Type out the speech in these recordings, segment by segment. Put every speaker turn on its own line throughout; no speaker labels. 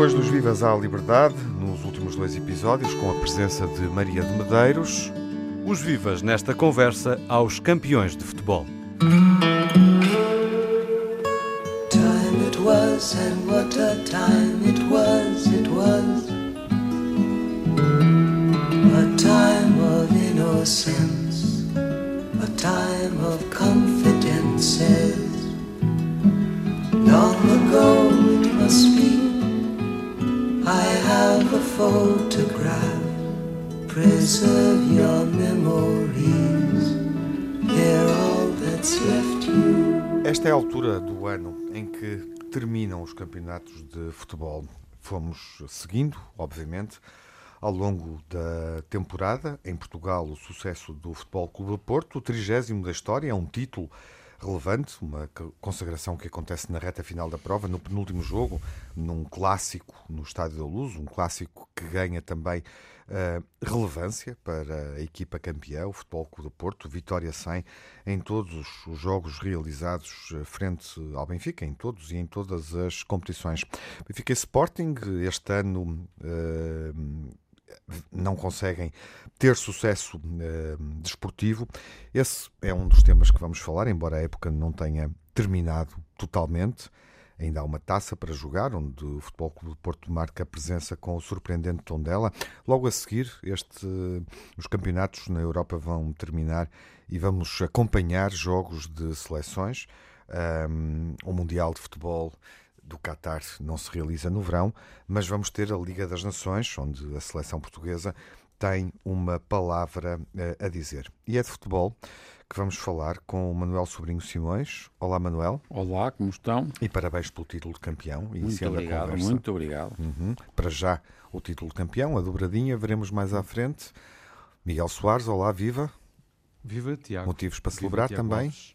Depois dos Vivas à Liberdade, nos últimos dois episódios, com a presença de Maria de Medeiros,
os Vivas nesta conversa aos campeões de futebol. Time it was and what a time it was, it was A time of innocence, a time of confidences Long ago I have a photograph. Preserve your memories. They're all that's left you. Esta é a altura do ano em que terminam os campeonatos de futebol. Fomos seguindo, obviamente, ao longo da temporada, em Portugal, o sucesso do Futebol Clube Porto, o trigésimo da história, é um título relevante, uma consagração que acontece na reta final da prova, no penúltimo jogo, num clássico no Estádio da Luz, um clássico que ganha também uh, relevância para a equipa campeã, o Futebol Clube do Porto, vitória 100 em todos os jogos realizados eh, frente ao Benfica, em todos e em todas as competições. Benfica Sporting, este ano. Uh, não conseguem ter sucesso uh, desportivo. Esse é um dos temas que vamos falar, embora a época não tenha terminado totalmente. Ainda há uma taça para jogar, onde o Futebol Clube de Porto marca a presença com o surpreendente Tondela. Logo a seguir, este, os campeonatos na Europa vão terminar e vamos acompanhar jogos de seleções. Um, o Mundial de Futebol do Qatar não se realiza no verão, mas vamos ter a Liga das Nações, onde a seleção portuguesa tem uma palavra uh, a dizer. E é de futebol que vamos falar com o Manuel Sobrinho Simões. Olá, Manuel.
Olá, como estão?
E parabéns pelo título de campeão.
Muito obrigado, muito obrigado.
Uhum. Para já, o título de campeão, a dobradinha, veremos mais à frente. Miguel Soares, olá, viva.
Viva, Tiago.
Motivos para celebrar viva, também? Alves.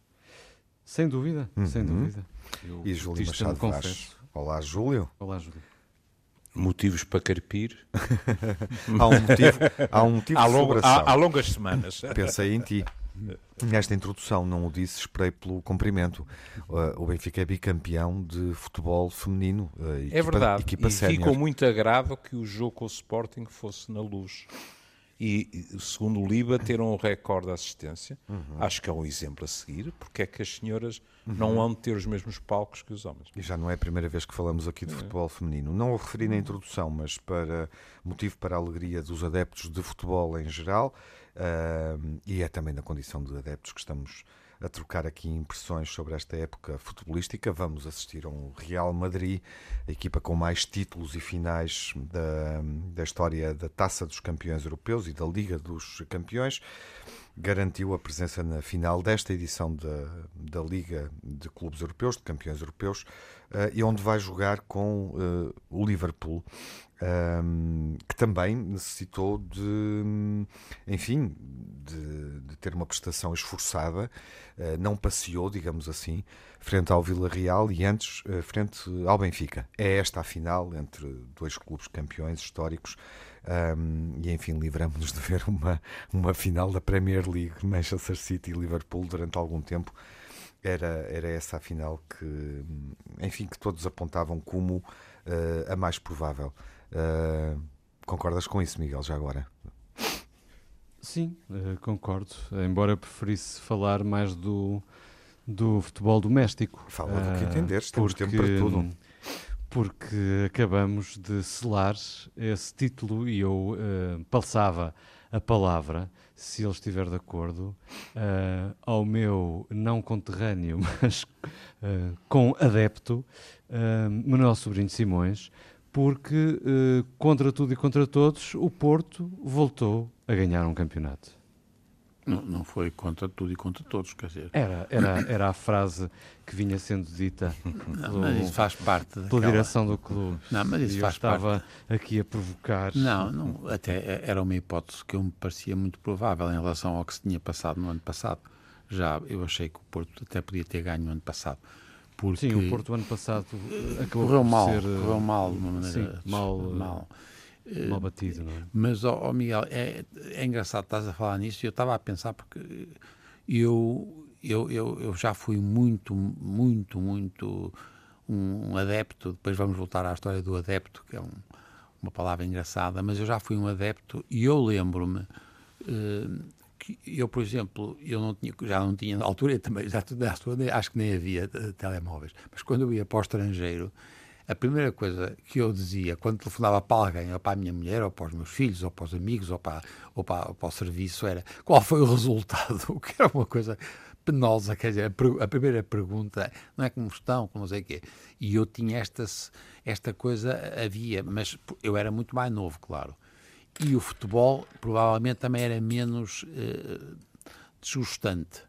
Sem dúvida, uhum. sem dúvida.
Eu e Júlio Machado Vaz. Olá, Júlio.
Olá, Júlio.
Motivos para carpir.
há um motivo, há um motivo há,
longo, há, há longas semanas.
Pensei em ti. Nesta introdução, não o disse, esperei pelo cumprimento. Uh, o Benfica é bicampeão de futebol feminino. Uh,
equipa, é verdade. Equipa e ficou muito agrado que o jogo com o Sporting fosse na luz e, segundo o LIBA, ter um recorde de assistência. Uhum. Acho que é um exemplo a seguir, porque é que as senhoras uhum. não vão ter os mesmos palcos que os homens.
E já não é a primeira vez que falamos aqui de é. futebol feminino. Não o referi na introdução, mas para motivo para a alegria dos adeptos de futebol em geral, uh, e é também na condição de adeptos que estamos a trocar aqui impressões sobre esta época futebolística. Vamos assistir a um Real Madrid, a equipa com mais títulos e finais da, da história da Taça dos Campeões Europeus e da Liga dos Campeões. Garantiu a presença na final desta edição da, da Liga de Clubes Europeus, de Campeões Europeus, uh, e onde vai jogar com uh, o Liverpool um, que também necessitou de, enfim, de, de ter uma prestação esforçada, uh, não passeou, digamos assim, frente ao Vila Real e antes frente ao Benfica. É esta a final entre dois clubes campeões históricos. Um, e enfim, livramos-nos de ver uma, uma final da Premier League, Manchester City e Liverpool durante algum tempo. Era, era essa a final que, enfim, que todos apontavam como uh, a mais provável. Uh, concordas com isso, Miguel, já agora?
Sim, uh, concordo. Embora preferisse falar mais do, do futebol doméstico.
Fala do que ah, entenderes, temos porque, tempo para tudo.
Porque acabamos de selar esse título e eu uh, passava a palavra, se ele estiver de acordo, uh, ao meu não conterrâneo, mas uh, com adepto, uh, Manuel Sobrinho Simões, porque, contra tudo e contra todos, o Porto voltou a ganhar um campeonato.
Não, não foi contra tudo e contra todos, quer dizer.
Era, era, era a frase que vinha sendo dita
não, mas isso faz parte
pela daquela... direção do clube.
Não, mas isso e faz
estava
parte.
aqui a provocar.
Não, não, até era uma hipótese que eu me parecia muito provável em relação ao que se tinha passado no ano passado. Já eu achei que o Porto até podia ter ganho no ano passado.
Porque sim, o Porto ano passado acabou
correu mal,
ser,
correu mal de uma maneira
sim, mal, mal. Mal batido, não é?
Mas, ó, oh, Miguel, é, é engraçado estás a falar nisso e eu estava a pensar porque eu, eu, eu, eu já fui muito, muito, muito um, adepto, depois vamos voltar à história do adepto, que é um, uma palavra engraçada, mas eu já fui um adepto e eu lembro-me uh, que eu, por exemplo, eu não tinha, já não tinha na altura, também já acho que nem havia telemóveis, mas quando eu ia para o estrangeiro, a primeira coisa que eu dizia quando telefonava para alguém, ou para a minha mulher, ou para os meus filhos, ou para os amigos, ou para, ou para, ou para o serviço, era qual foi o resultado? O que era uma coisa penosa, quer dizer, a, primeira pergunta não é como estão, como não sei o quê. E eu tinha esta, esta coisa, havia, mas eu era muito mais novo, claro. E o futebol provavelmente também era menos uh, desgostante.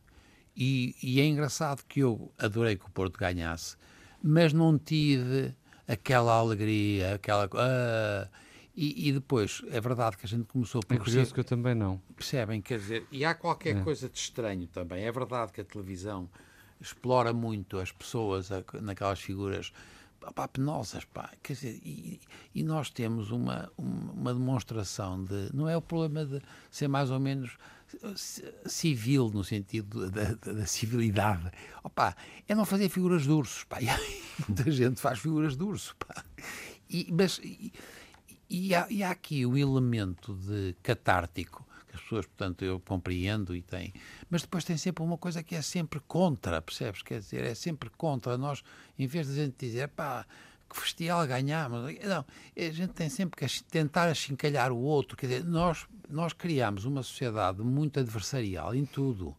E, e, é engraçado que eu adorei que o Porto ganhasse, mas não tive aquela alegria, aquela. Uh, e, e, depois, é verdade que a gente começou
por. É curioso que eu também não.
Percebem? Quer dizer, e há qualquer é. coisa de estranho também. É verdade que a televisão explora muito as pessoas naquelas figuras pá, penosas, pá. Quer dizer, e, e nós temos uma, uma demonstração de. Não é o problema de ser mais ou menos civil, no sentido da, da, da, civilidade. Opa, é não fazer figuras de ursos. Pá. E muita gente faz figuras de urso. Pá. E, mas, e, e, há, e há aqui o elemento de catártico as pessoas, portanto, eu compreendo e tem, mas depois tem sempre uma coisa que é sempre contra, percebes? Quer dizer, é sempre contra. Nós, em vez de a gente dizer, pá, que festival ganhamos. Não, a gente tem sempre que tentar achincalhar o outro. Quer dizer, nós, nós criamos uma sociedade muito adversarial em tudo.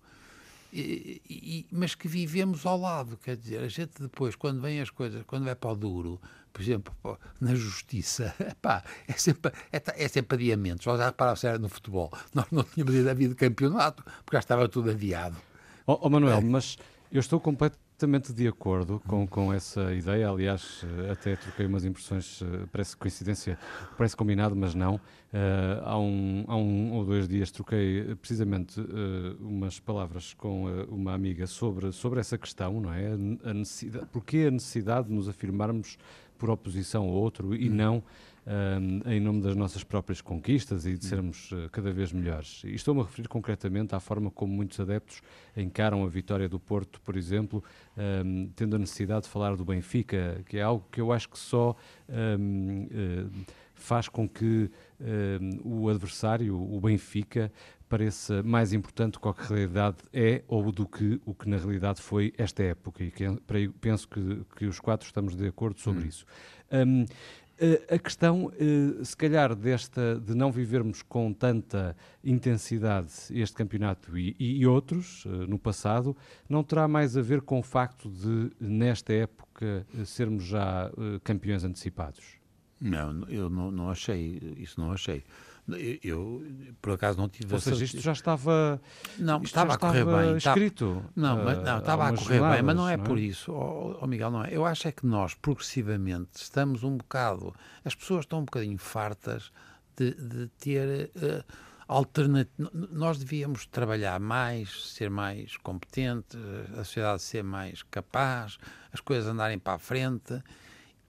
E, e, mas que vivemos ao lado, quer dizer, a gente depois, quando vem as coisas, quando vai para o duro, por exemplo, na justiça, epá, é, sempre, é, é sempre adiamentos. Já repararam se era no futebol. Nós não tínhamos havido campeonato, porque já estava tudo adiado.
Ó oh, oh, Manuel, é. mas eu estou completamente completamente de acordo com, com essa ideia. Aliás, eh, até troquei umas impressões, eh, parece coincidência, parece combinado, mas não. Uh, há, um, há um ou dois dias troquei precisamente uh, umas palavras com uh, uma amiga sobre, sobre essa questão, não é? A necessidade, porquê a necessidade de nos afirmarmos por oposição ao outro e hum. não em nome das nossas próprias conquistas e de hum. sermos uh, cada vez melhores. E estou-me a referir concretamente à forma como muitos adeptos encaram a vitória do Porto, por exemplo, um, tendo a necessidade de falar do Benfica, que é algo que eu acho que só um, uh, eh, faz com que o adversário, o Benfica, pareça mais importante do que a realidade é ou do que o que na realidade foi esta época. E que, penso que, que os quatro estamos de acordo sobre hum. isso. Um, a questão, se calhar, desta de não vivermos com tanta intensidade este campeonato e, e, outros no passado, não terá mais a ver com o facto de, nesta época, sermos já campeões antecipados?
Não, eu não, não achei, isso não achei. Eu, por acaso, não tive...
Ou seja, isto já estava...
Não, estava a correr
estava
bem.
escrito.
Não, mas, não estava a correr bem, mas não é, não é? por isso. Oh, oh, Miguel, não é. Eu acho é que nós, progressivamente, estamos um bocado... As pessoas estão um bocadinho fartas de, de ter... Uh, alternativa. Nós devíamos trabalhar mais, ser mais competentes, a sociedade ser mais capaz, as coisas andarem para a frente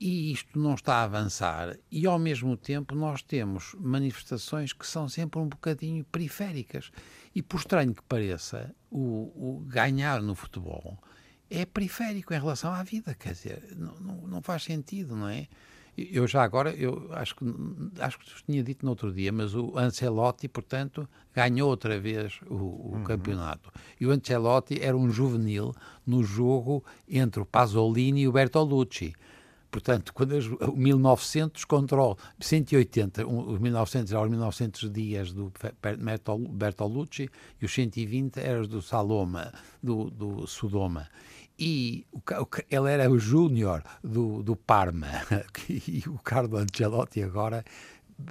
e isto não está a avançar, e ao mesmo tempo nós temos manifestações que são sempre um bocadinho periféricas. E por estranho que pareça, o, o ganhar no futebol é periférico em relação à vida, quer dizer, não, não, não, faz sentido, não é? Eu já agora, eu acho que acho que tinha dito no outro dia, mas o Ancelotti, portanto, ganhou outra vez o, o uhum. campeonato. E o Ancelotti era um juvenil no jogo entre o Pasolini e o Bertolucci. Portanto, quando o 1900 contra o 180, os 1900 eram os 1900 dias do Bertolucci e os 120 eram do Saloma, do, do Sodoma. E o, ele era o júnior do, do Parma e o Carlo Ancelotti agora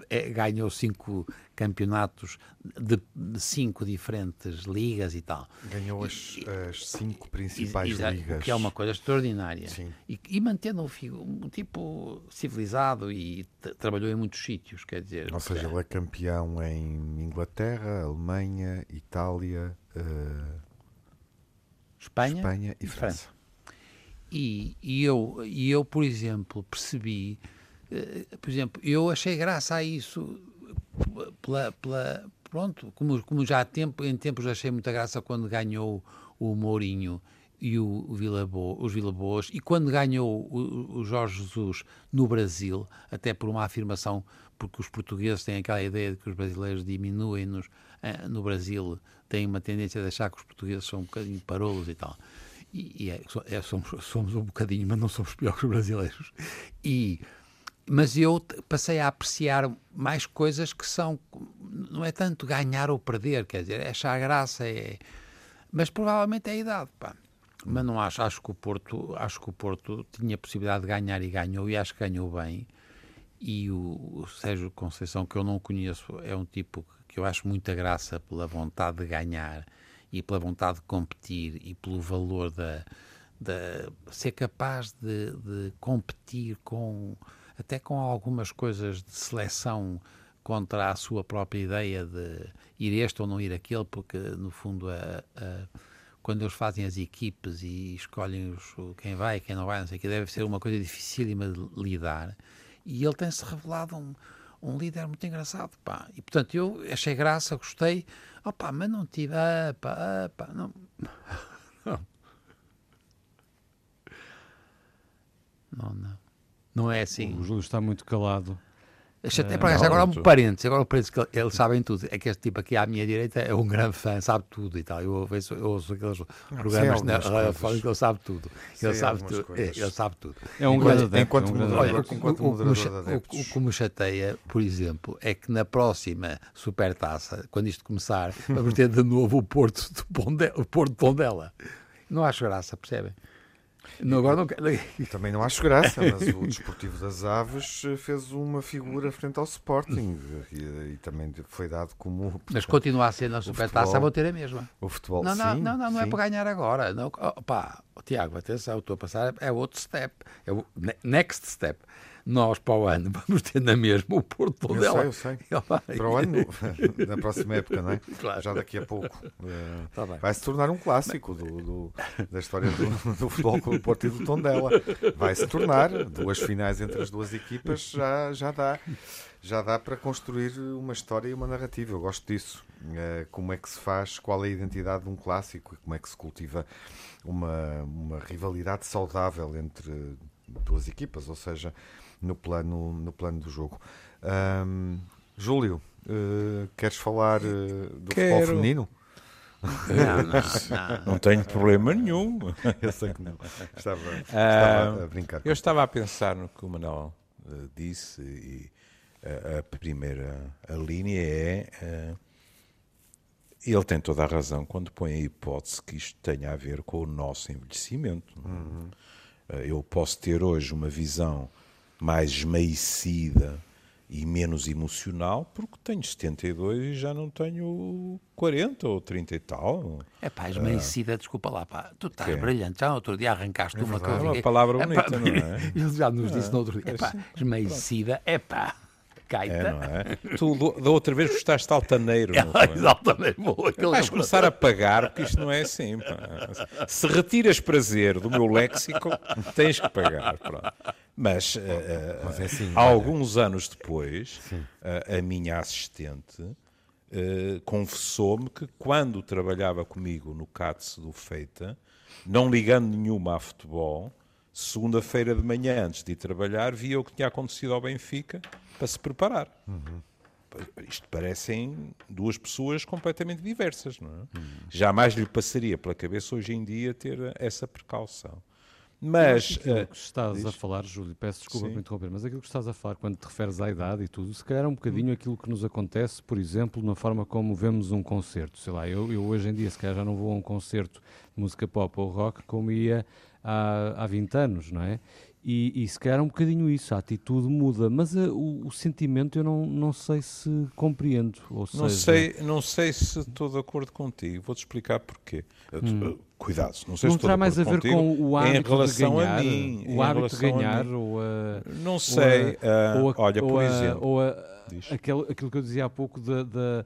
é, ganhou cinco campeonatos de, cinco diferentes ligas e tal.
Ganhou as, as cinco principais
e,
ligas.
Que é uma coisa extraordinária. Sim. E, e mantendo um, um tipo civilizado e trabalhou em muitos sítios, quer dizer.
Ou seja, ele é campeão em Inglaterra, Alemanha, Itália, uh,
Espanha,
Espanha e, e França. França.
E, e, eu, e eu, por exemplo, percebi por exemplo, eu achei graça a isso pela, pela pronto, como, como já há tempo, em tempos achei muita graça quando ganhou o Mourinho e o Vila Bo, os Vila Boas, e quando ganhou o, o, Jorge Jesus no Brasil, até por uma afirmação, porque os portugueses têm aquela ideia de que os brasileiros diminuem-nos eh, no Brasil, têm uma tendência de achar que os portugueses são um bocadinho parolos e tal. E, e é, é, somos, somos um bocadinho, mas não somos piores que os brasileiros. E, mas eu passei a apreciar mais coisas que são, não é tanto ganhar ou perder, quer dizer, é achar graça, é, mas provavelmente é a idade, pá mas não acho, acho que o Porto, acho que o Porto tinha possibilidade de ganhar e ganhou, e acho que ganhou bem. E o, o Sérgio Conceição, que eu não conheço, é um tipo que eu acho muita graça pela vontade de ganhar e pela vontade de competir e pelo valor da, da ser capaz de, de competir com até com algumas coisas de seleção contra a sua própria ideia de ir este ou não ir aquele, porque no fundo a, a quando eles fazem as equipes e escolhem os, quem vai e quem não vai, não sei que, deve ser uma coisa dificílima de lidar. E ele tem-se revelado um, um líder muito engraçado, pá. E, portanto, eu achei graça, gostei. Opa, mas não tive... Ah, pá, ah, pá, não. Não, não. Não é assim.
O Júlio está muito calado.
Até é, para agora um parênteses, agora um parênteses que eles sabem tudo. É que este tipo aqui à minha direita é um grande fã, sabe tudo e tal. Eu ouço, eu ouço aqueles programas na rádio que ele sabe tudo. Ele sabe, tu, é, ele sabe tudo.
É um grande adepto. Enquanto,
o, que me chateia, por exemplo, é que na próxima supertaça, quando isto começar, vamos ter de novo o Porto de Pondela. O Porto de Pondela. Não acho graça, percebem?
Não, agora não Também não acho graça, mas o Desportivo das Aves eh, fez uma figura frente ao Sporting e, e também foi dado como.
Mas continua a ser na supertaça, vou ter a mesma.
O futebol,
não, não,
sim,
não, não,
não
é para ganhar agora. Não, oh, pá, Tiago, atenção, estou a passar, é outro step, é o next step nós para o ano vamos ter na mesma o Porto
eu
dela.
Eu sei, eu sei. Para o ano, na próxima época, não é? Claro. Já daqui a pouco. Tá vai se tornar um clássico do, do, da história do, do futebol com o Porto e do Tondela. Vai se tornar. Duas finais entre as duas equipas já, já dá. Já dá para construir uma história e uma narrativa. Eu gosto disso. Uh, como é que se faz, qual é a identidade de um clássico e como é que se cultiva uma, uma rivalidade saudável entre duas equipas, ou seja, no plano, no plano do jogo. Um, Júlio, uh, queres falar uh, do Quero. futebol feminino?
Não, não, não. não tenho problema nenhum.
Eu sei que não. Estava, estava a brincar.
Eu estava a pensar no que o Manuel uh, disse e a, a, primeira a linha é. ele tem toda a razão quando põe a hipótese que isto tenha a ver com o nosso envelhecimento. Uhum. Eu posso ter hoje uma visão mais esmaecida e menos emocional, porque tenho 72 e já não tenho 40 ou 30 e tal.
É pá, esmaecida, ah. desculpa lá, pá, tu estás que? brilhante. Já no outro dia arrancaste é uma coisa.
É uma palavra bonita, é, pá, não é?
Ele já nos disse no outro dia, é pá, esmaecida, é pá. Gaita.
É, não é? Tu da outra vez gostaste de altaneiro.
Foi? Exatamente.
Vais começar a pagar, porque isto não é assim. Pá. Se retiras prazer do meu léxico, tens que pagar. Pronto. Mas, uh, Mas é assim, há alguns anos depois, uh, a minha assistente uh, confessou-me que quando trabalhava comigo no CATS do Feita, não ligando nenhuma a futebol, segunda-feira de manhã, antes de ir trabalhar, via o que tinha acontecido ao Benfica para se preparar. Uhum. Isto parecem duas pessoas completamente diversas, não é? Uhum. Jamais lhe passaria pela cabeça hoje em dia ter essa precaução. Mas.
Aquilo uh, que estás diz... a falar, Júlio, peço desculpa Sim. por interromper, mas aquilo que estás a falar quando te referes à idade e tudo, se calhar é um bocadinho aquilo que nos acontece, por exemplo, na forma como vemos um concerto. Sei lá, eu, eu hoje em dia, se calhar já não vou a um concerto de música pop ou rock como ia há, há 20 anos, não é? E, e se calhar é um bocadinho isso, a atitude muda, mas a, o, o, sentimento eu não, não sei se compreendo. Ou
não,
seja...
sei, não sei se estou de acordo contigo, vou-te explicar porquê. Hum. Cuidado, não sei
não
se terá
mais a ver
contigo,
com o hábito
em relação
de ganhar,
a mim,
o hábito de ganhar, ou a,
não sei,
ou a,
uh, olha, por exemplo,
Aquele, aquilo que eu dizia há pouco de, de,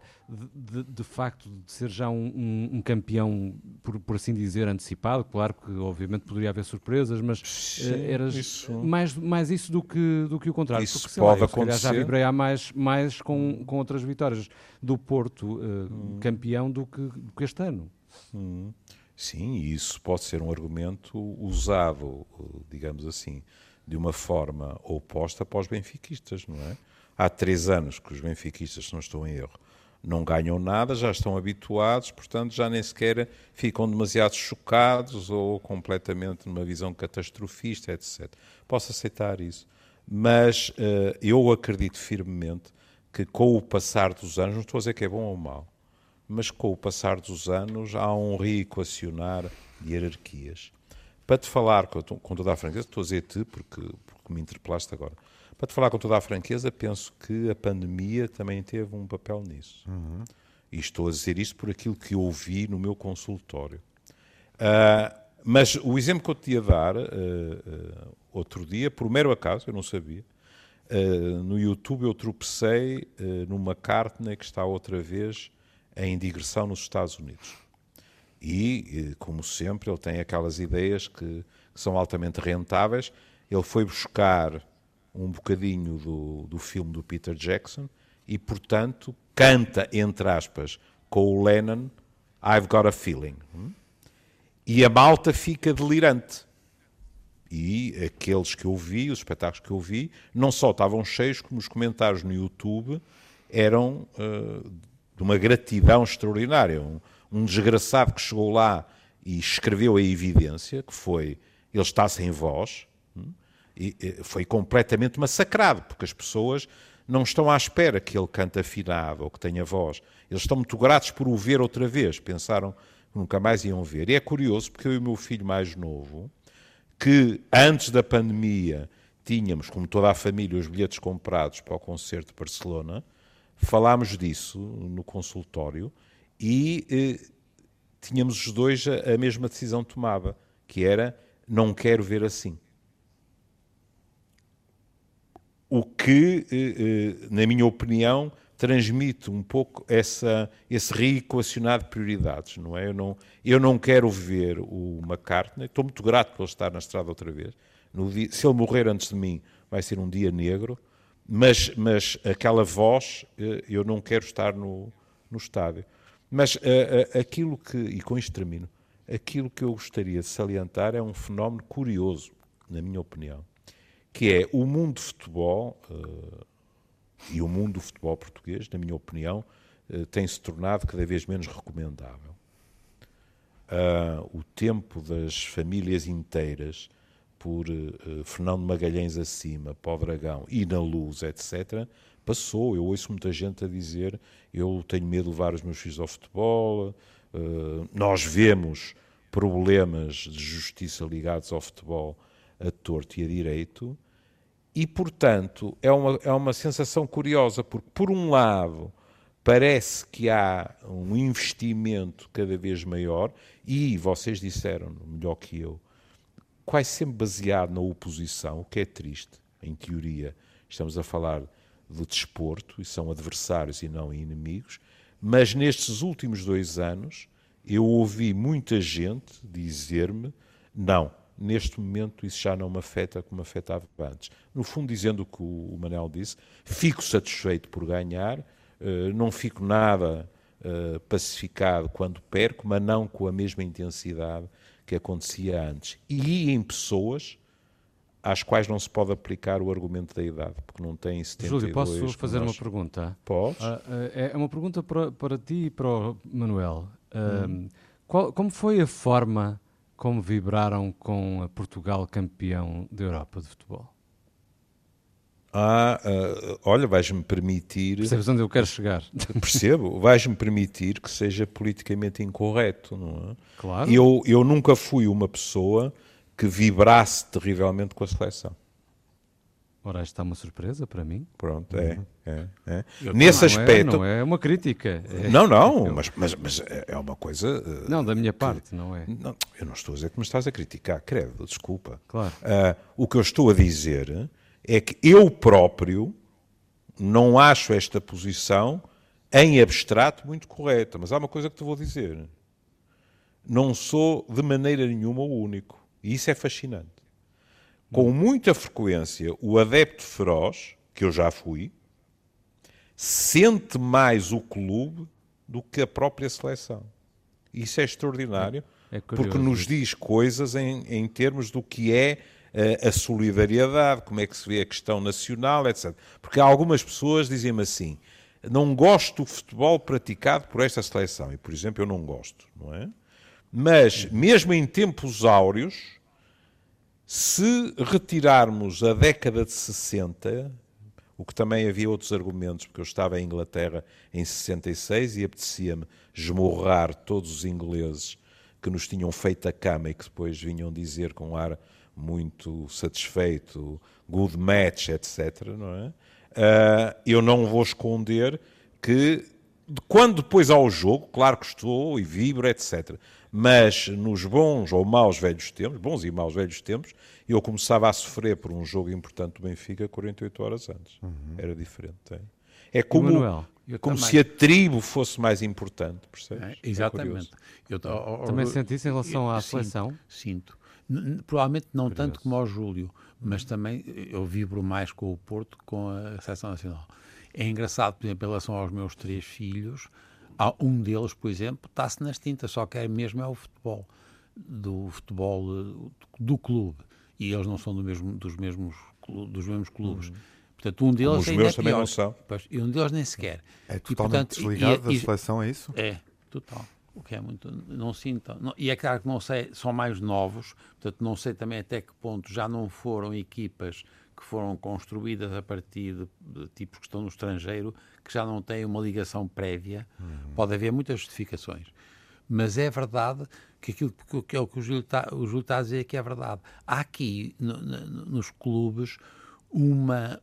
de, de facto de ser já um, um, um, campeão, por, por assim dizer, antecipado, claro que obviamente poderia haver surpresas, mas Sim, eras isso. Mais, mais isso do que, do que o contrário.
Isso porque, pode lá, acontecer.
já vibrei há mais, mais com, com outras vitórias do Porto uh, hum. campeão do que, do que este ano.
Hum. Sim, isso pode ser um argumento usado, digamos assim, de uma forma oposta para os benfiquistas, não é? Há três anos que os benfiquistas, se não estou em erro, não ganham nada, já estão habituados, portanto já nem sequer ficam demasiado chocados ou completamente numa visão catastrofista, etc. Posso aceitar isso, mas uh, eu acredito firmemente que com o passar dos anos, não estou a dizer que é bom ou mau, mas com o passar dos anos há um reequacionar de hierarquias. Para te falar com, com toda a franqueza, estou a dizer te porque, porque me interpelaste agora, para te falar com toda a franqueza, penso que a pandemia também teve um papel nisso. Uhum. E estou a dizer isto por aquilo que ouvi no meu consultório. Uh, mas o exemplo que eu te ia dar uh, uh, outro dia, por mero acaso, eu não sabia, no YouTube eu tropecei numa carta que está outra vez em digressão nos Estados Unidos. E, como sempre, ele tem aquelas ideias que, que são altamente rentáveis. Ele foi buscar um bocadinho do, do filme do Peter Jackson e, portanto, canta, entre aspas, com o Lennon I've Got a Feeling. E a malta fica delirante. E aqueles que eu vi, os espetáculos que eu vi, não só estavam cheios, como os comentários no YouTube eram uh, de uma gratidão extraordinária. Um, um desgraçado que chegou lá e escreveu a evidência, que foi ele está sem voz, hum, e, e foi completamente massacrado, porque as pessoas não estão à espera que ele cante afinado ou que tenha voz. Eles estão muito gratos por o ver outra vez, pensaram que nunca mais iam ver. E é curioso, porque eu e o meu filho mais novo, que antes da pandemia tínhamos, como toda a família, os bilhetes comprados para o concerto de Barcelona, falámos disso no consultório e eh, tínhamos os dois a, a, mesma decisão tomada, que era não quero ver assim. O que, eh, eh, na minha opinião, transmite um pouco essa, esse reequacionar de prioridades, não é? Eu não, eu não quero ver o McCartney, estou muito grato por ele estar na estrada outra vez. Dia, se ele morrer antes de mim, vai ser um dia negro, mas, mas aquela voz, eh, eu não quero estar no, no estádio. Mas aquilo que, e com isto termino, aquilo que eu gostaria de salientar é um fenómeno curioso, na minha opinião, que é o mundo de futebol, uh, e o mundo do futebol português, na minha opinião, tem se tornado cada vez menos recomendável. o tempo das famílias inteiras por uh, Fernando Magalhães acima, para o Dragão e na Luz, etc., passou. Eu ouço muita gente a dizer eu tenho medo de levar os meus filhos ao futebol, uh, nós vemos problemas de justiça ligados ao futebol a torto e a direito, e, portanto, é uma, é uma sensação curiosa, porque, por um lado, parece que há um investimento cada vez maior, e vocês disseram melhor que eu, quase sempre baseado na oposição, o que é triste, em teoria. Estamos a falar do desporto e são adversários e não inimigos, mas nestes últimos dois anos eu ouvi muita gente dizer-me: não, neste momento isso já não me afeta como me afetava antes. No fundo, dizendo o que o Manel disse, fico satisfeito por ganhar, eh, não fico nada eh, pacificado quando perco, mas não com a mesma intensidade que acontecia antes. E em pessoas às quais não se pode aplicar o argumento da idade, porque não têm 72
Júlio, posso fazer nós... uma pergunta?
Podes.
Uh, é uma pergunta para, para ti e para o Manuel. Hum. qual, como foi a forma como vibraram com a Portugal campeão da Europa de futebol?
Ah, uh, olha, vais-me permitir.
Percebes onde eu quero chegar?
Percebo, vais-me permitir que seja politicamente incorreto, não é?
Claro.
Eu, eu nunca fui uma pessoa que vibrasse terrivelmente com a seleção.
Ora, esta é uma surpresa para mim.
Pronto, é. Uhum. é, é. Nesse
não
aspecto.
É, não é uma crítica.
É, não, não, eu... mas, mas, mas é uma coisa. Uh,
não, da minha parte, que, não é.
Não, eu não estou a dizer que me estás a criticar, credo, desculpa.
Claro.
Uh, o que eu estou a dizer é que eu próprio não acho esta posição em abstrato muito correta, mas há uma coisa que te vou dizer. Não sou de maneira nenhuma o único. E isso é fascinante. Com muita frequência, o adepto feroz, que eu já fui, sente mais o clube do que a própria seleção. Isso é extraordinário, É porque nos diz coisas em, em termos do que é uh, a solidariedade, como é que se vê a questão nacional, etc. Porque algumas pessoas dizem-me assim: não gosto do futebol praticado por esta seleção. E, por exemplo, eu não gosto, não é? Mas, mesmo em tempos áureos, se retirarmos a década de 60, o que também havia outros argumentos, porque eu estava em Inglaterra em 66 e apetecia-me esmorrar todos os ingleses que nos tinham feito a cama e que depois vinham dizer com um ar muito satisfeito, good match, etc. Não é? Uh, eu não vou esconder que quando depois ao jogo, claro que estou e vibro, etc. Mas nos bons ou maus velhos tempos, bons e maus velhos tempos, eu começava a sofrer por um jogo importante do Benfica 48 horas antes. Uhum. Era diferente. É, é como, Manuel, como se a tribo fosse mais importante, percebes? É,
exatamente.
É eu, também senti isso em relação à seleção?
Sinto. sinto. Provavelmente não Curioso. tanto como ao Júlio, mas também eu vibro mais com o Porto com a Seleção Nacional. É engraçado, por exemplo, em relação aos meus três filhos, um deles, por exemplo, está-se nas tintas, só quer mesmo é o futebol, do futebol do clube. E eles não são do mesmo, dos, mesmos, dos mesmos clubes. Uhum. Portanto, um deles
Os meus é também pior. não são.
Pois, e um deles nem sequer.
É totalmente e, portanto, desligado e, e, da seleção, é isso?
É, total. O que é muito. Não sinto. Não, e é claro que não sei, são mais novos, portanto, não sei também até que ponto já não foram equipas que foram construídas a partir de, de tipos que estão no estrangeiro, que já não têm uma ligação prévia. Uhum. Pode haver muitas justificações. Mas é verdade que aquilo que é o que o Júlio está, o Júlio está a dizer que é verdade. Há aqui no, no, nos clubes uma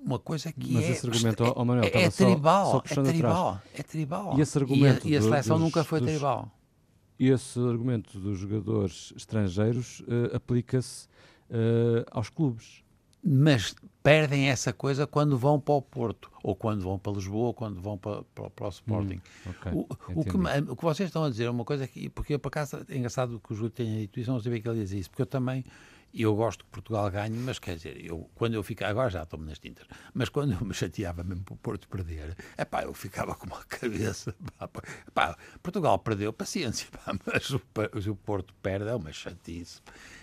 uma coisa que
Mas
é,
esse argumento, é, oh, Manuel,
é, é tribal, só, só é tribal, é tribal.
E esse argumento
e a, e a seleção dos, nunca foi dos, tribal.
E esse argumento dos jogadores estrangeiros uh, aplica-se uh, aos clubes
mas perdem essa coisa quando vão para o Porto, ou quando vão para Lisboa, ou quando vão para, para, para o Sporting. Hum, okay. o, o, que, o, que, vocês estão a dizer é uma coisa que, porque eu, por acaso, é engraçado que o Júlio tenha dito isso, não sabia que ele dizia isso, porque eu também eu gosto que Portugal ganhe, mas quer dizer, eu, quando eu ficava, agora já estou-me nas tintas, mas quando eu me chateava mesmo para o Porto perder, é pá, eu ficava com uma cabeça, pá, pá, Portugal perdeu, paciência, pá, mas o, o Porto perde, é uma chatice.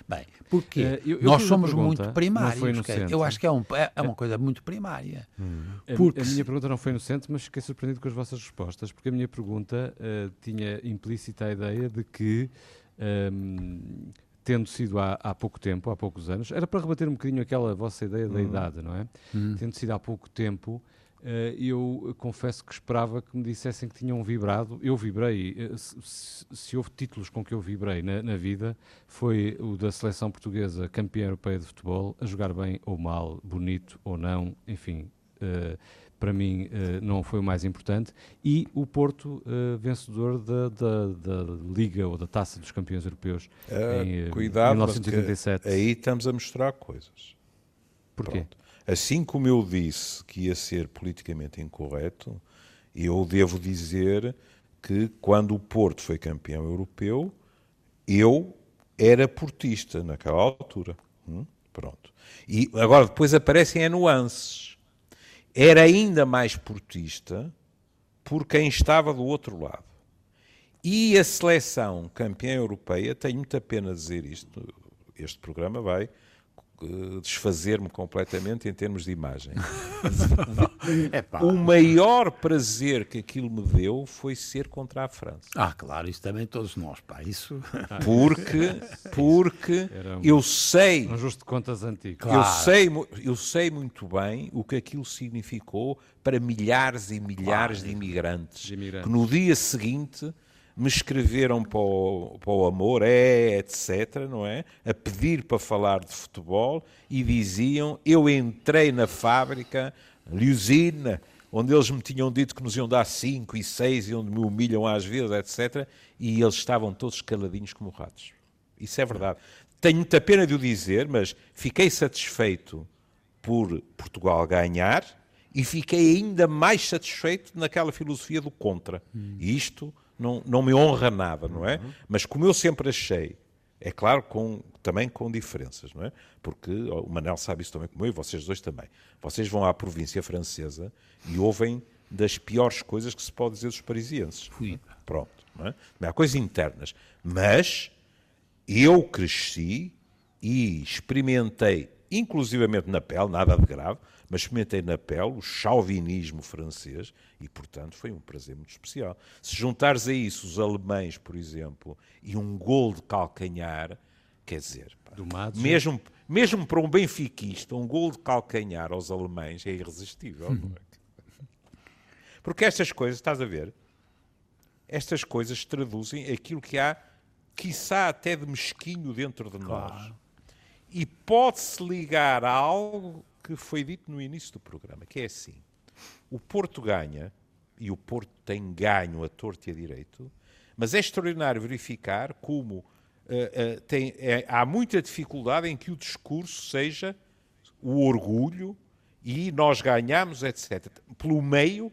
Bem, porque uh, eu, eu nós somos pergunta, muito primários, quer, eu acho que é, um, é, é uma é. coisa muito primária.
Hum. Porque... A, a, minha pergunta não foi inocente, mas fiquei surpreendido com as vossas respostas, porque a minha pergunta uh, tinha implícita a ideia de que um, tendo sido há, há, pouco tempo, há poucos anos, era para rebater um bocadinho aquela vossa ideia da uhum. idade, não é? Uhum. Tendo sido há pouco tempo, uh, eu confesso que esperava que me dissessem que tinham vibrado. Eu vibrei, uh, se, se, houve títulos com que eu vibrei na, na, vida, foi o da seleção portuguesa campeã europeia de futebol, a jogar bem ou mal, bonito ou não, enfim. Uh, para mim uh, não foi o mais importante, e o Porto uh, vencedor da, da, da, Liga ou da Taça dos Campeões Europeus uh, em cuidado, 1987.
Aí estamos a mostrar coisas.
Porquê?
Pronto. Assim como eu disse que ia ser politicamente incorreto, eu devo dizer que quando o Porto foi campeão europeu, eu era portista naquela altura. Hum? Pronto. E agora depois aparecem as nuances era ainda mais portista por quem estava do outro lado. E a seleção campeã europeia, tenho muita pena dizer isto, este programa vai desfazer-me completamente em termos de imagem. o maior prazer que aquilo me deu foi ser contra a França.
Ah, claro, isso também todos nós, pá, isso...
Porque, porque um, eu sei...
Um justo de contas antigo.
Claro. Eu, sei, eu sei muito bem o que aquilo significou para milhares e milhares claro, de imigrantes, de imigrantes, que no dia seguinte me escreveram para o, para o amor, é, etc., não é? A pedir para falar de futebol e diziam: Eu entrei na fábrica, Liusina, onde eles me tinham dito que nos iam dar 5 e 6 e onde me humilham às vezes, etc., e eles estavam todos caladinhos como ratos. Isso é verdade. Tenho muita pena de o dizer, mas fiquei satisfeito por Portugal ganhar e fiquei ainda mais satisfeito naquela filosofia do contra. Hum. Isto não, não me honra nada, não é? Uhum. Mas como eu sempre achei, é claro, com, também com diferenças, não é? Porque o Manel sabe isso também como eu e vocês dois também. Vocês vão à província francesa e ouvem das piores coisas que se pode dizer dos parisienses.
Fui.
Pronto. Não é? Há coisas internas. Mas eu cresci e experimentei, inclusivamente na pele, nada de grave, mas experimentei na pele o chauvinismo francês e, portanto, foi um prazer muito especial. Se juntares a isso os alemães, por exemplo, e um gol de calcanhar, quer dizer, pá, mesmo, mesmo para um benfiquista, um gol de calcanhar aos alemães é irresistível. É? Porque estas coisas, estás a ver, estas coisas traduzem aquilo que há, quiçá até de mesquinho dentro de claro. nós. E pode-se ligar a algo que foi dito no início do programa, que é assim: o Porto ganha, e o Porto tem ganho a torto e a direito, mas é extraordinário verificar como uh, uh, tem, é, há muita dificuldade em que o discurso seja o orgulho e nós ganhamos, etc. Pelo meio,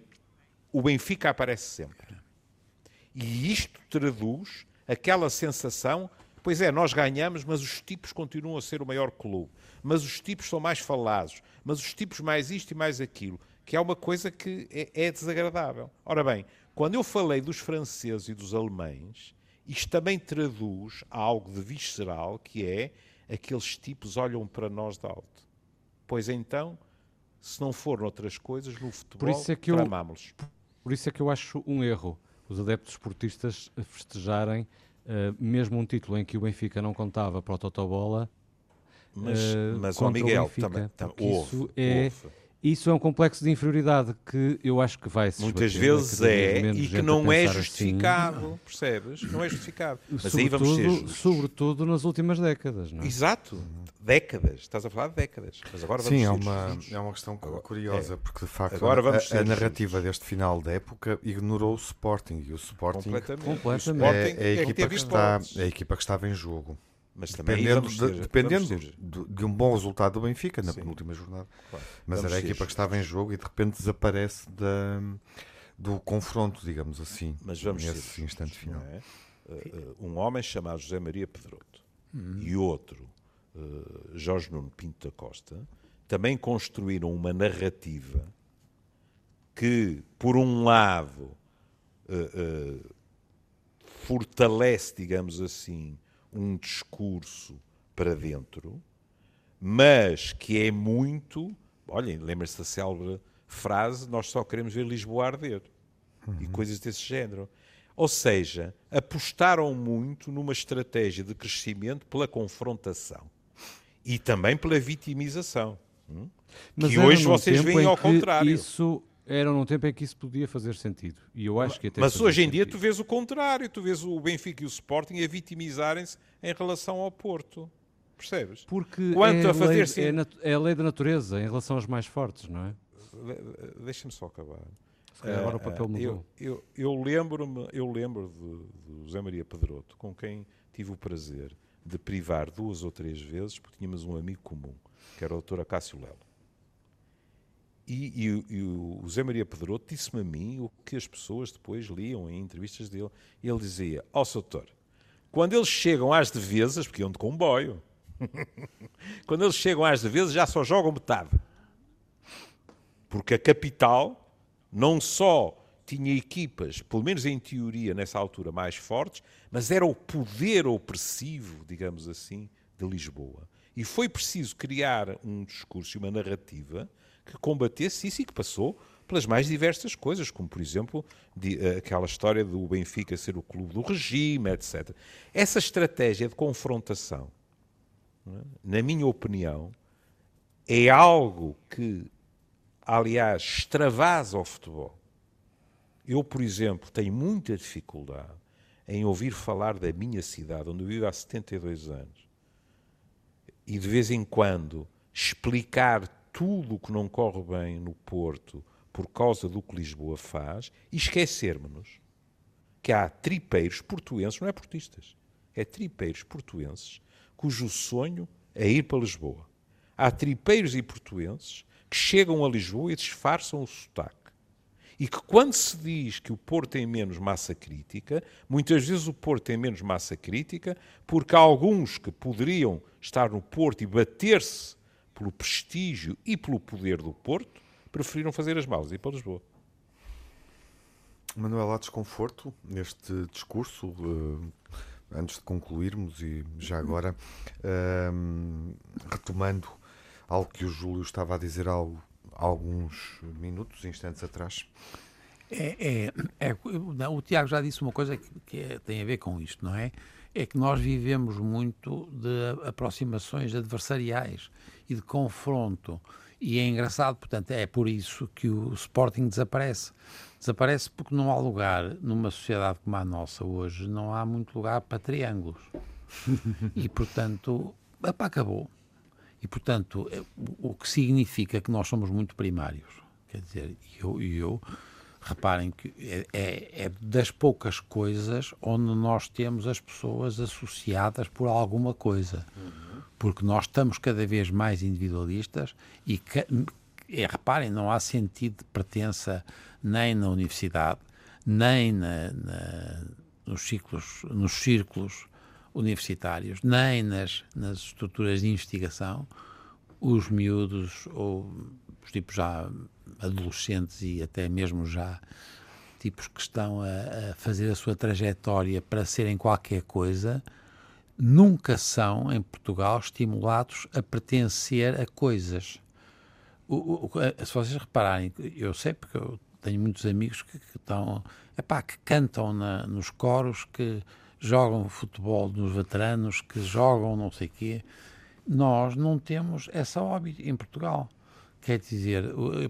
o Benfica aparece sempre. E isto traduz aquela sensação, pois é, nós ganhamos, mas os tipos continuam a ser o maior clube. Mas os tipos são mais falados, mas os tipos mais isto e mais aquilo, que é uma coisa que é, é desagradável. Ora bem, quando eu falei dos franceses e dos alemães, isto também traduz algo de visceral, que é aqueles tipos olham para nós de alto. Pois então, se não for outras coisas, no futebol, por isso é que eu,
por isso é que eu acho um erro os adeptos esportistas festejarem uh, mesmo um título em que o Benfica não contava para o Totobola.
Mas, uh, mas o Miguel,
o Benfica,
também,
houve, isso é houve. Isso é um complexo de inferioridade que eu acho que vai se
Muitas vezes é e que não é assim. justificado, assim. percebes? Não é justificado. Mas sobretudo, aí vamos
ser Sobretudo nas últimas décadas, não é?
Exato. Décadas. Estás a falar de décadas. Mas agora vamos
Sim, é uma, é uma questão curiosa, é. porque de facto agora vamos a, a narrativa deste final da época ignorou o Sporting e o Sporting,
Completamente. Completamente.
É, é, a equipa que está, é a equipa que estava em jogo. Mas dependendo, de, dependendo de, de, um bom resultado do Benfica na Sim. penúltima jornada. Claro. Mas vamos era a equipa que estava em jogo e de repente desaparece da, do confronto, digamos assim,
Mas vamos
nesse instante final. É?
Uh, um homem chamado José Maria Pedroto uhum. e outro, uh, Jorge Nuno Pinto da Costa, também construíram uma narrativa que, por um lado, uh, fortalece, digamos assim, um discurso para dentro, mas que é muito. Olhem, lembrem-se da célebre frase: Nós só queremos ver Lisboa arder. Uhum. E coisas desse género. Ou seja, apostaram muito numa estratégia de crescimento pela confrontação e também pela vitimização. Hum? Mas que hoje vocês veem ao contrário.
Isso era num tempo em que isso podia fazer sentido. E eu acho que até
Mas hoje em dia tu vês o contrário, tu vês o Benfica e o Sporting a vitimizarem-se em relação ao Porto. Percebes?
Porque Quanto é, a fazer lei, é, é, a lei da natureza em relação aos mais fortes, não é?
Deixa-me só acabar.
agora o papel mudou.
Eu, eu, eu lembro-me, eu lembro de, de José Maria Pedroto, com quem tive o prazer de privar duas ou três vezes, porque tínhamos um amigo comum, que era o doutor Acácio Lelo. E, e, e, o Zé Maria Pedroto disse-me a mim o que as pessoas depois liam em entrevistas dele. Ele dizia: Ó, oh, doutor, quando eles chegam às devesas, porque iam de comboio, quando eles chegam às devesas já só jogam metade. Porque a capital não só tinha equipas, pelo menos em teoria, nessa altura, mais fortes, mas era o poder opressivo, digamos assim, de Lisboa. E foi preciso criar um discurso e uma narrativa que combatesse isso e que passou pelas mais diversas coisas, como por exemplo de, uh, aquela história do Benfica ser o clube do regime, etc. Essa estratégia de confrontação, é? na minha opinião, é algo que, aliás, extravasa o futebol. Eu, por exemplo, tenho muita dificuldade em ouvir falar da minha cidade, onde eu vivo há 72 anos, e de vez em quando explicar tudo o que não corre bem no Porto por causa do que Lisboa faz e esquecermos que há tripeiros portuenses, não é portistas, é tripeiros portuenses cujo sonho é ir para Lisboa. Há tripeiros e portuenses que chegam a Lisboa e disfarçam o sotaque. E que quando se diz que o Porto tem menos massa crítica, muitas vezes o Porto tem menos massa crítica porque há alguns que poderiam estar no Porto e bater-se pelo prestígio e pelo poder do Porto, preferiram fazer as malas e ir para Lisboa.
Manuel, há desconforto neste discurso? Uh, antes de concluirmos e já agora um, retomando algo que o Júlio estava a dizer há alguns minutos, instantes atrás.
É, é, é, o Tiago já disse uma coisa que, que é, tem a ver com isto, não é? É que nós vivemos muito de aproximações adversariais e de confronto. E é engraçado, portanto, é por isso que o Sporting desaparece. Desaparece porque não há lugar, numa sociedade como a nossa hoje, não há muito lugar para triângulos. e, portanto, epá, acabou. E, portanto, é, o que significa que nós somos muito primários. Quer dizer, eu, eu reparem que é, é, é, das poucas coisas onde nós temos as pessoas associadas por alguma coisa. Porque nós estamos cada vez mais individualistas e, é, reparem, não há sentido de pertença nem na universidade, nem na, na, nos, ciclos, nos círculos universitários, nem nas, nas estruturas de investigação, os miúdos ou os tipos já adolescentes e até mesmo já tipos que estão a, a, fazer a sua trajetória para serem qualquer coisa, nunca são, em Portugal, estimulados a pertencer a coisas. O, o, se vocês repararem, eu sei porque eu tenho muitos amigos que, que estão, epá, que cantam na, nos coros, que jogam futebol nos veteranos, que jogam não sei quê. Nós não temos essa hobby em Portugal. Quer dizer,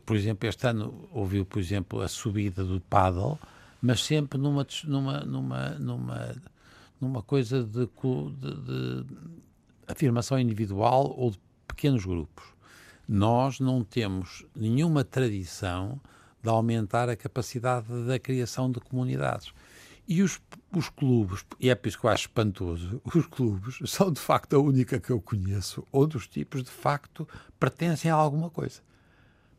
por exemplo, este ano ouviu, por exemplo, a subida do paddle, mas sempre numa, numa, numa, numa, numa coisa de, de, de afirmação individual ou de pequenos grupos. Nós não temos nenhuma tradição de aumentar a capacidade da criação de comunidades. E os, os clubes, e é por isso que eu acho espantoso, os clubes são de facto a única que eu conheço, onde os tipos de facto pertencem a alguma coisa.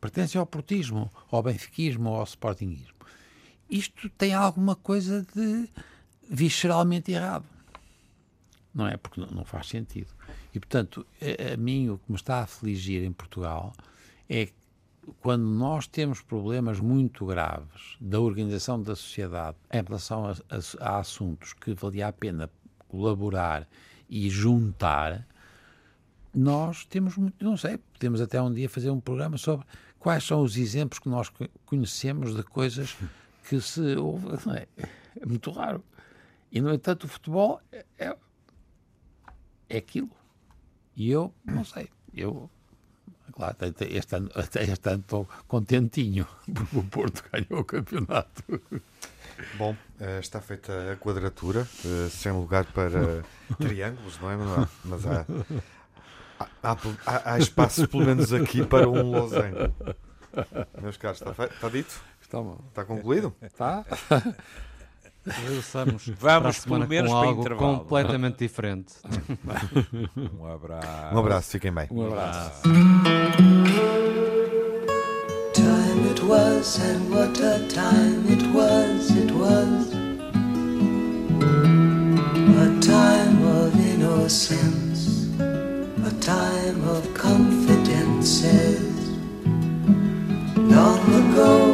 Pertencem ao portismo, ao benfiquismo ao sportinguismo. Isto tem alguma coisa de visceralmente errado. Não é? Porque não, faz sentido. E, portanto, a, a mim o que me está a afligir em Portugal é quando nós temos problemas muito graves da organização da sociedade em relação a, a, a assuntos que valia a pena colaborar e juntar, nós temos muito, não sei, podemos até um dia fazer um programa sobre quais são os exemplos que nós conhecemos de coisas que se houve. É? é? muito raro. E, no entanto, o futebol é, é, é aquilo. E eu, não sei, eu Claro, este ano, até este ano estou contentinho, porque o Porto ganhou o campeonato.
Bom, eh, está feita a quadratura, eh, sem lugar para triângulos, não é? Mas há, há, há, há espaço, pelo menos aqui, para um losango. Meus caros, está, feito, está dito?
Está,
está concluído?
Está.
Regressamos Vamos pelo menos com algo intervalo. completamente diferente.
um abraço.
Um abraço, fiquem bem.
Um abraço.
Time it was and what a time it was, it was a time of innocence, a time of confidences. Long ago